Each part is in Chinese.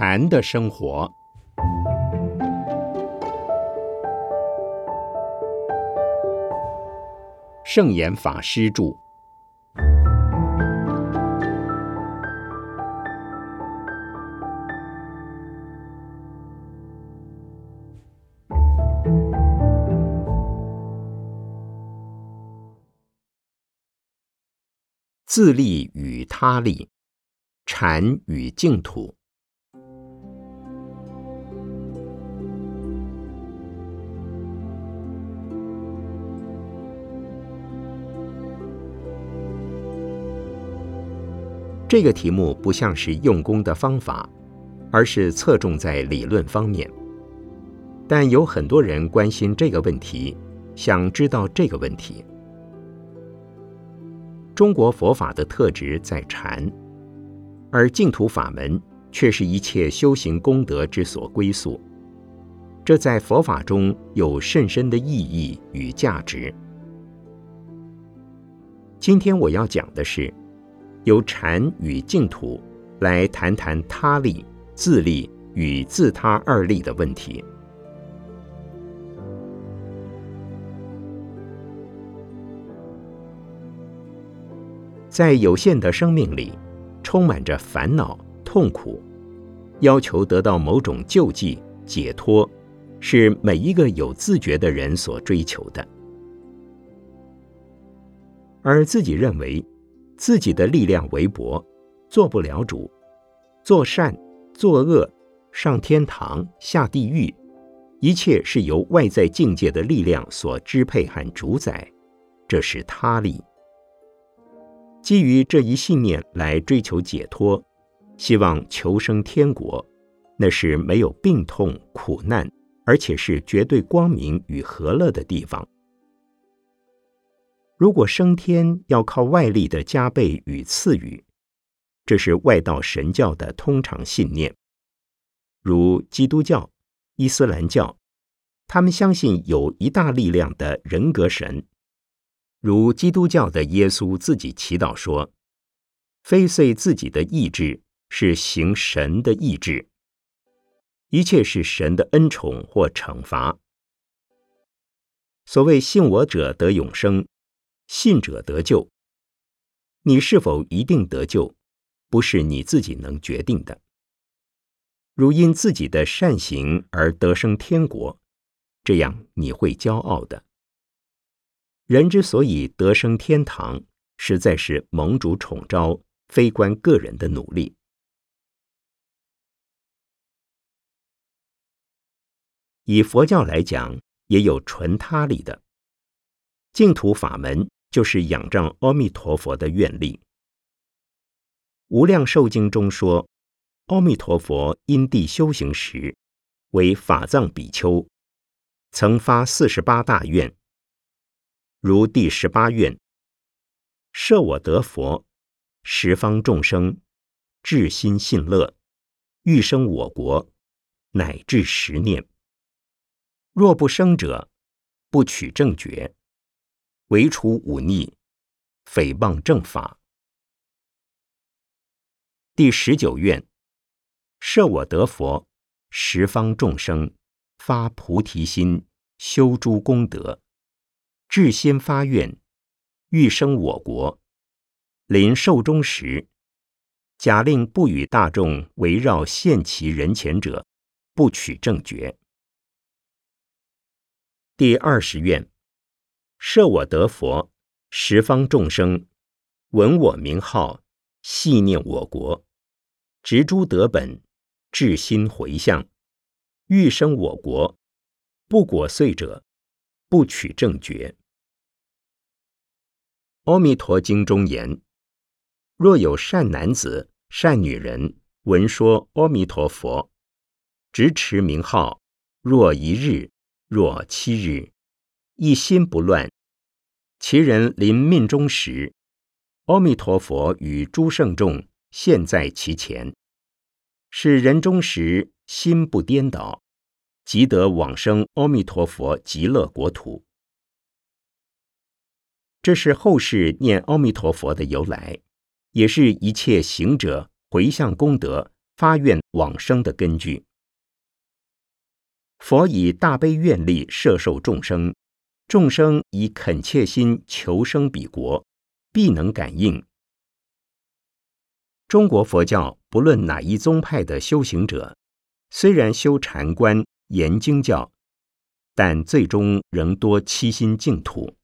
禅的生活，圣严法师著。自利与他利，禅与净土。这个题目不像是用功的方法，而是侧重在理论方面。但有很多人关心这个问题，想知道这个问题。中国佛法的特质在禅，而净土法门却是一切修行功德之所归宿。这在佛法中有甚深的意义与价值。今天我要讲的是。由禅与净土来谈谈他利、自利与自他二利的问题。在有限的生命里，充满着烦恼、痛苦，要求得到某种救济、解脱，是每一个有自觉的人所追求的，而自己认为。自己的力量微薄，做不了主。做善、做恶、上天堂、下地狱，一切是由外在境界的力量所支配和主宰，这是他力。基于这一信念来追求解脱，希望求生天国，那是没有病痛、苦难，而且是绝对光明与和乐的地方。如果升天要靠外力的加倍与赐予，这是外道神教的通常信念。如基督教、伊斯兰教，他们相信有一大力量的人格神。如基督教的耶稣自己祈祷说：“非遂自己的意志，是行神的意志。一切是神的恩宠或惩罚。”所谓信我者得永生。信者得救。你是否一定得救，不是你自己能决定的。如因自己的善行而得生天国，这样你会骄傲的。人之所以得生天堂，实在是盟主宠召，非关个人的努力。以佛教来讲，也有纯他力的净土法门。就是仰仗阿弥陀佛的愿力。无量寿经中说，阿弥陀佛因地修行时，为法藏比丘，曾发四十八大愿，如第十八愿：设我得佛，十方众生至心信乐，欲生我国，乃至十念。若不生者，不取正觉。唯除忤逆，诽谤正法。第十九愿：设我得佛，十方众生发菩提心，修诸功德，至心发愿，欲生我国。临寿终时，假令不与大众围绕现其人前者，不取正觉。第二十愿。设我得佛，十方众生闻我名号，系念我国，植诸德本，至心回向，欲生我国，不果遂者，不取正觉。阿弥陀经中言：若有善男子、善女人闻说阿弥陀佛，执持名号，若一日，若七日。一心不乱，其人临命终时，阿弥陀佛与诸圣众现在其前，是人终时心不颠倒，即得往生阿弥陀佛极乐国土。这是后世念阿弥陀佛的由来，也是一切行者回向功德发愿往生的根据。佛以大悲愿力摄受众生，众生以恳切心求生彼国，必能感应。中国佛教不论哪一宗派的修行者，虽然修禅观、研经教，但最终仍多七心净土。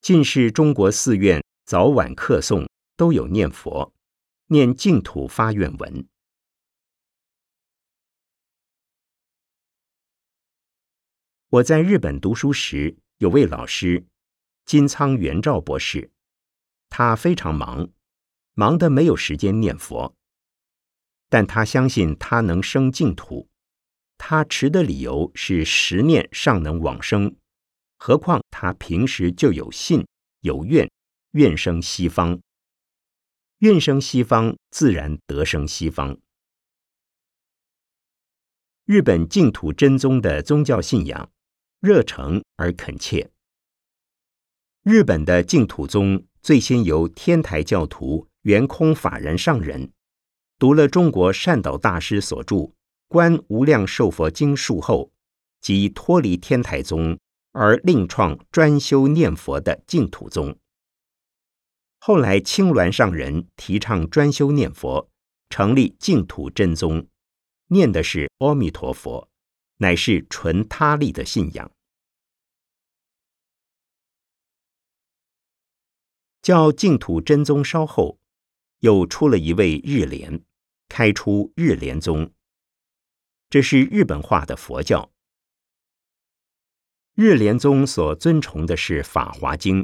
近世中国寺院早晚课诵都有念佛，念净土发愿文。我在日本读书时，有位老师金仓元照博士，他非常忙，忙得没有时间念佛。但他相信他能生净土，他持的理由是十念尚能往生，何况他平时就有信有愿，愿生西方，愿生西方，自然得生西方。日本净土真宗的宗教信仰。热诚而恳切。日本的净土宗最先由天台教徒圆空法人上人读了中国善导大师所著《观无量寿佛经》术后，即脱离天台宗而另创专修念佛的净土宗。后来青鸾上人提倡专修念佛，成立净土真宗，念的是阿弥陀佛。乃是纯他力的信仰。教净土真宗稍后，又出了一位日莲，开出日莲宗。这是日本化的佛教。日莲宗所尊崇的是《法华经》，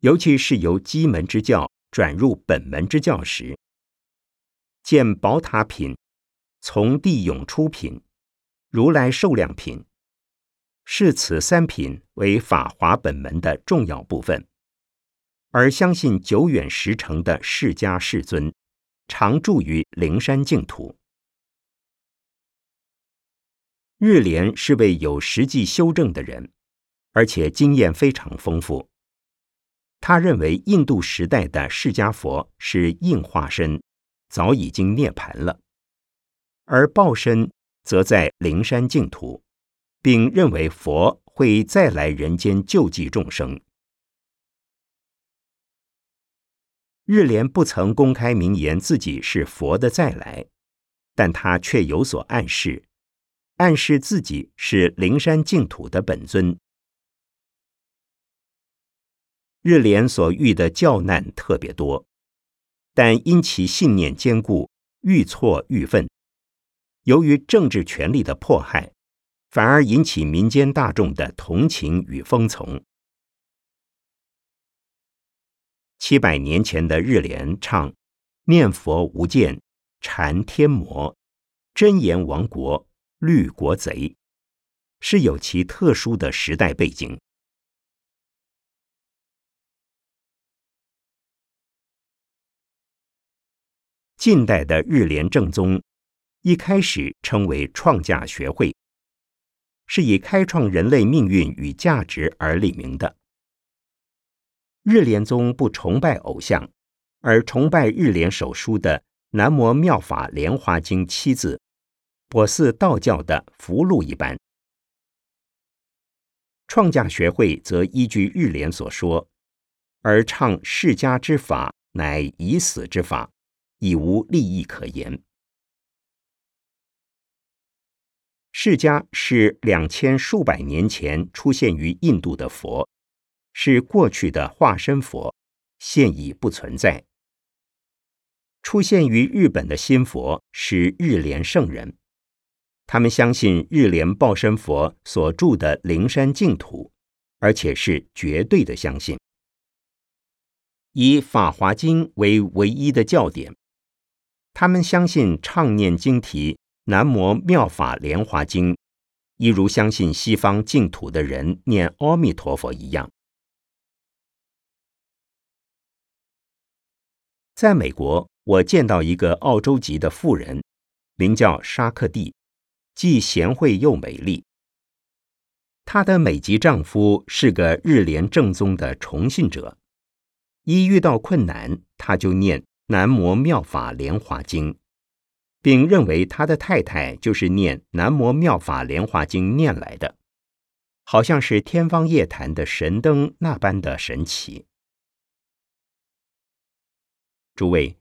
尤其是由基门之教转入本门之教时，见宝塔品，从地涌出品。如来寿量品，视此三品为法华本门的重要部分，而相信久远实成的释迦世尊常住于灵山净土。日莲是位有实际修正的人，而且经验非常丰富。他认为印度时代的释迦佛是应化身，早已经涅盘了，而报身。则在灵山净土，并认为佛会再来人间救济众生。日莲不曾公开明言自己是佛的再来，但他却有所暗示，暗示自己是灵山净土的本尊。日莲所遇的教难特别多，但因其信念坚固，愈挫愈奋。由于政治权力的迫害，反而引起民间大众的同情与风从。七百年前的日莲唱“念佛无间，禅天魔，真言亡国，虑国贼”，是有其特殊的时代背景。近代的日莲正宗。一开始称为创价学会，是以开创人类命运与价值而立名的。日莲宗不崇拜偶像，而崇拜日莲手书的“南无妙法莲华经”七字，颇似道教的符箓一般。创价学会则依据日莲所说，而唱释迦之法乃已死之法，已无利益可言。释迦是两千数百年前出现于印度的佛，是过去的化身佛，现已不存在。出现于日本的新佛是日莲圣人，他们相信日莲报身佛所住的灵山净土，而且是绝对的相信。以《法华经》为唯一的教典，他们相信唱念经题。南无妙法莲华经，一如相信西方净土的人念阿弥陀佛一样。在美国，我见到一个澳洲籍的妇人，名叫沙克蒂，既贤惠又美丽。她的美籍丈夫是个日莲正宗的崇信者，一遇到困难，他就念南无妙法莲华经，并认为他的太太就是念《南摩妙法莲华经》念来的，好像是天方夜谭的神灯那般的神奇。诸位，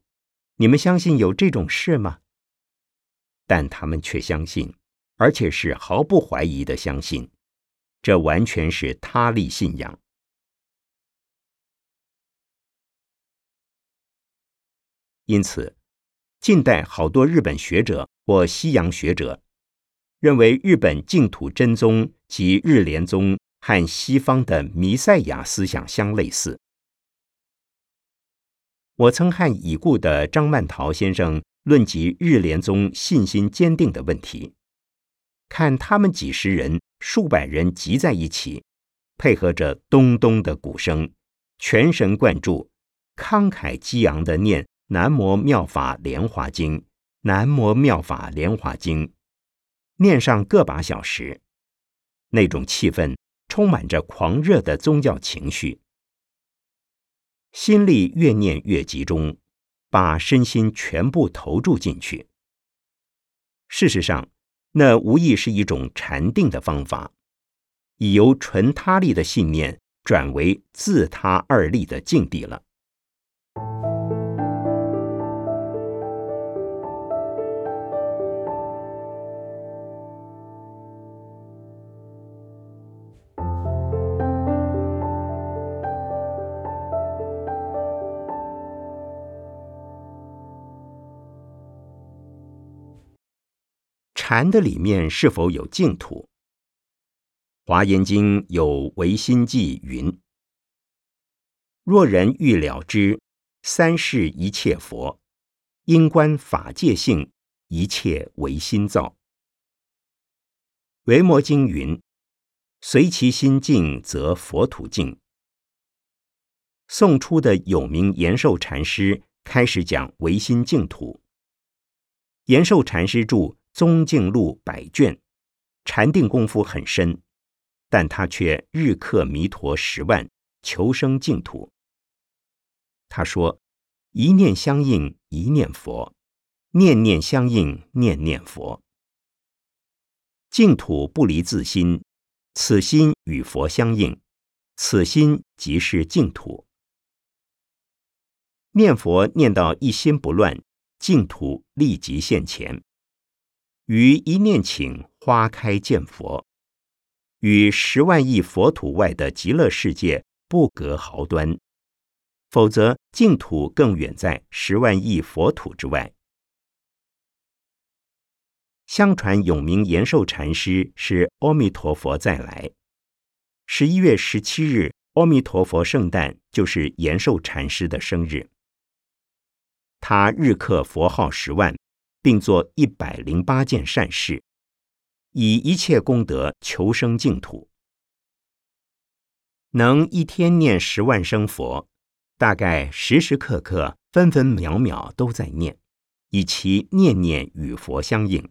你们相信有这种事吗？但他们却相信，而且是毫不怀疑的相信，这完全是他力信仰。因此，近代好多日本学者或西洋学者认为，日本净土真宗及日莲宗和西方的弥赛亚思想相类似。我曾和已故的张曼桃先生论及日莲宗信心坚定的问题，看他们几十人、数百人集在一起，配合着咚咚的鼓声，全神贯注、慷慨激昂的念《南无妙法莲华经》，《南无妙法莲华经》，念上个把小时，那种气氛充满着狂热的宗教情绪。心力越念越集中，把身心全部投注进去。事实上，那无疑是一种禅定的方法，已由纯他力的信念转为自他二力的境地了。禅的里面是否有净土？华严经有唯心记云：“若人欲了知三世一切佛，因观法界性，一切唯心造。”维摩经云：“随其心净，则佛土净。”宋初的有名延寿禅师开始讲唯心净土。延寿禅师著。宗净录百卷，禅定功夫很深，但他却日刻弥陀十万，求生净土。他说：“一念相应，一念佛；念念相应，念念佛。净土不离自心，此心与佛相应，此心即是净土。念佛念到一心不乱，净土立即现前。”于一念顷花开见佛，与十万亿佛土外的极乐世界不隔毫端，否则净土更远在十万亿佛土之外。相传永明延寿禅师是阿弥陀佛再来。十一月十七日，阿弥陀佛圣诞就是延寿禅师的生日。他日刻佛号十万。并做一百零八件善事，以一切功德求生净土。能一天念十万声佛，大概时时刻刻、分分秒秒都在念，以其念念与佛相应。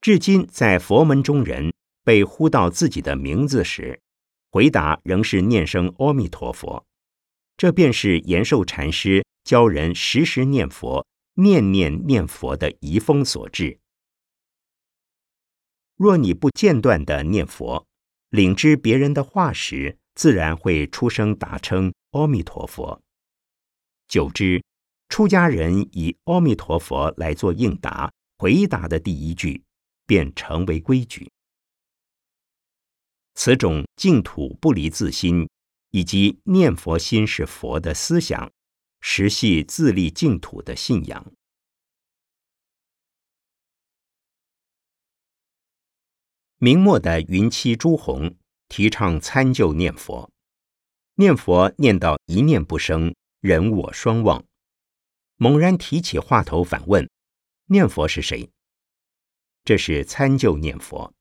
至今在佛门中人被呼到自己的名字时，回答仍是念声阿弥陀佛。这便是延寿禅师教人时时念佛。念念念佛的遗风所致。若你不间断的念佛，领知别人的话时，自然会出声答称阿弥陀佛。久之，出家人以阿弥陀佛来做应答，回答的第一句，便成为规矩。此种净土不离自心，以及念佛心是佛的思想。实系自立净土的信仰。明末的云栖朱红提倡参就念佛，念佛念到一念不生，人我双忘。猛然提起话头反问：“念佛是谁？”这是参就念佛。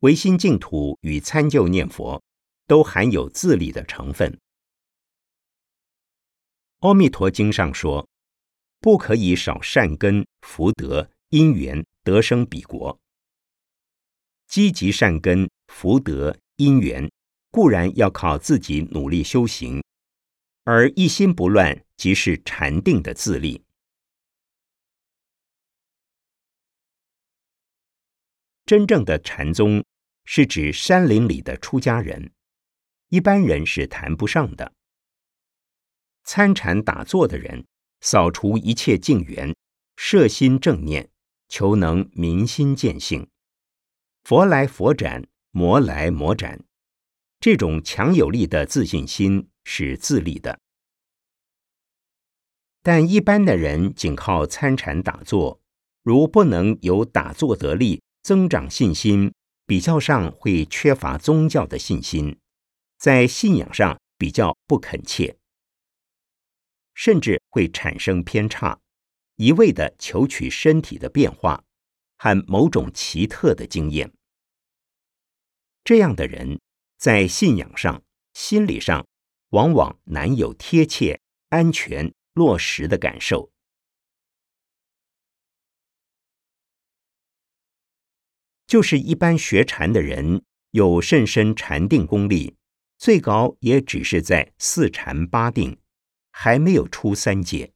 唯心净土与参就念佛都含有自立的成分。《阿弥陀经上说不可以少善根福德因缘得生彼国。积极善根福德因缘固然要靠自己努力修行而一心不乱即是禅定的自立。真正的禅宗是指山林里的出家人一般人是谈不上的。参禅打坐的人，扫除一切境缘，摄心正念，求能明心见性。佛来佛斩，魔来魔斩。这种强有力的自信心是自立的，但一般的人仅靠参禅打坐，如不能有打坐得力，增长信心，比较上会缺乏宗教的信心，在信仰上比较不恳切，甚至会产生偏差，一味的求取身体的变化和某种奇特的经验。这样的人。在信仰上、心理上，往往难有贴切、安全、落实的感受。就是一般学禅的人，有甚深禅定功力，最高也只是在四禅八定，还没有出三界。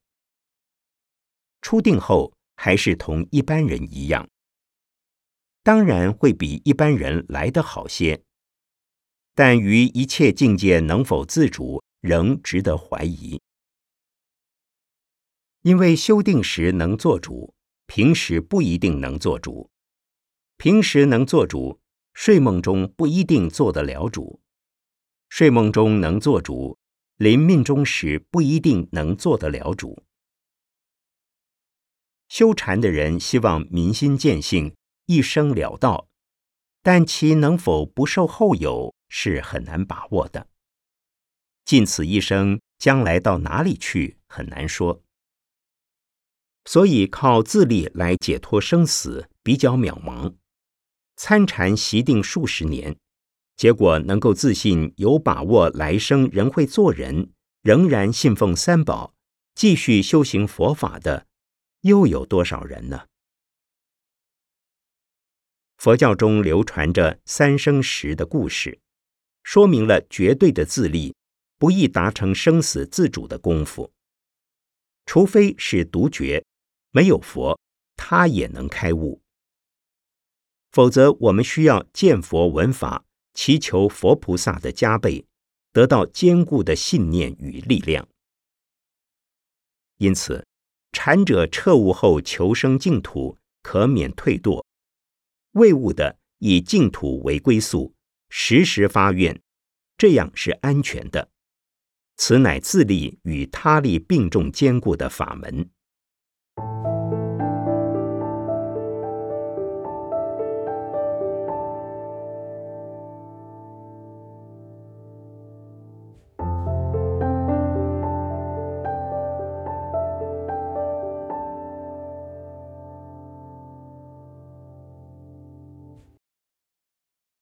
出定后，还是同一般人一样，当然会比一般人来得好些。但于一切境界能否自主，仍值得怀疑。因为修定时能做主，平时不一定能做主；平时能做主，睡梦中不一定做得了主；睡梦中能做主，临命终时不一定能做得了主。修禅的人希望明心见性，一生了道，但其能否不受后有？是很难把握的。尽此一生，将来到哪里去很难说。所以靠自力来解脱生死比较渺茫。参禅习定数十年，结果能够自信有把握来生仍会做人，仍然信奉三宝，继续修行佛法的，又有多少人呢？佛教中流传着三生石的故事。说明了绝对的自立不易达成生死自主的功夫，除非是独觉，没有佛，他也能开悟。否则，我们需要见佛闻法，祈求佛菩萨的加倍，得到坚固的信念与力量。因此，禅者彻悟后求生净土，可免退堕；未悟的，以净土为归宿。时时发愿，这样是安全的。此乃自力与他力并重坚固的法门。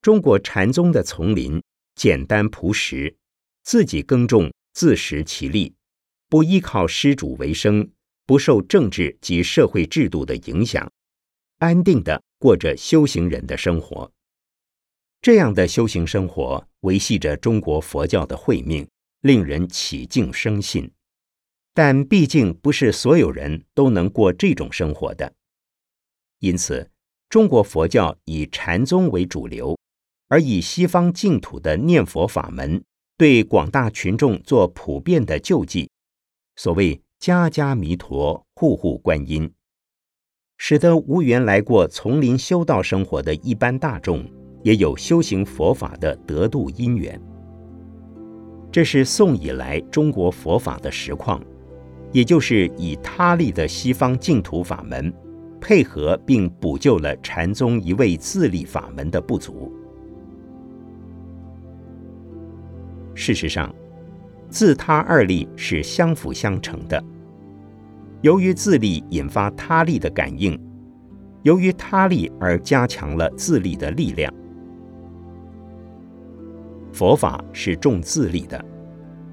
中国禅宗的丛林简单朴实，自己耕种，自食其力，不依靠施主为生，不受政治及社会制度的影响，安定的过着修行人的生活。这样的修行生活维系着中国佛教的慧命，令人起敬生信。但毕竟不是所有人都能过这种生活的，因此中国佛教以禅宗为主流。而以西方净土的念佛法门对广大群众做普遍的救济，所谓家家弥陀，户户观音，使得无缘来过丛林修道生活的一般大众也有修行佛法的得度因缘。这是宋以来中国佛法的实况，也就是以他力的西方净土法门配合并补救了禅宗一味自立法门的不足。事实上，自他二力是相辅相成的。由于自力引发他力的感应，由于他力而加强了自力的力量。佛法是重自力的，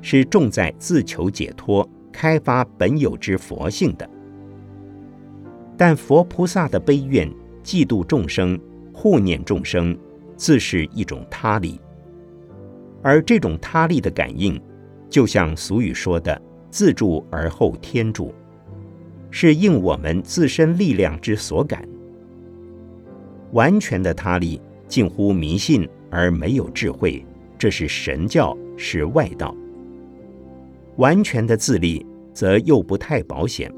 是重在自求解脱、开发本有之佛性的。但佛菩萨的悲愿、嫉妒众生、护念众生，自是一种他力。而这种他力的感应，就像俗语说的“自助而后天助”，是应我们自身力量之所感。完全的他力近乎迷信而没有智慧，这是神教，是外道；完全的自立则又不太保险。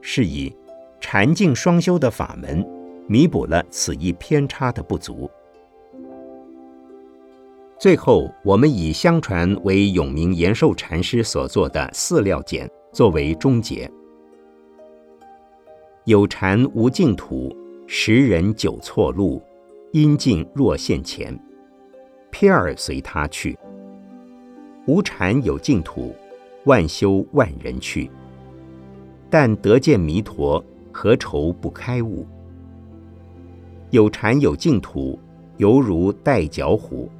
是以禅净双修的法门，弥补了此一偏差的不足。最后，我们以相传为永明延寿禅师所作的四料简作为终结。有禅无净土，十人久错路，因尽若现前，偏儿随他去。无禅有净土，万修万人去。但得见弥陀，何愁不开悟？有禅有净土，犹如带脚虎。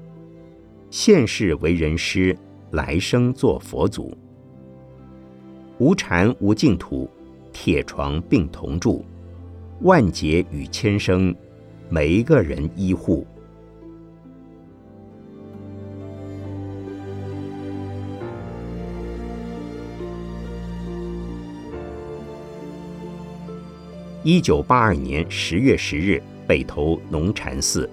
现世为人师，来生做佛祖。无禅无净土，铁床并同住，万劫与千生，每一个人依护。一九八二年十月十日，北投农禅寺。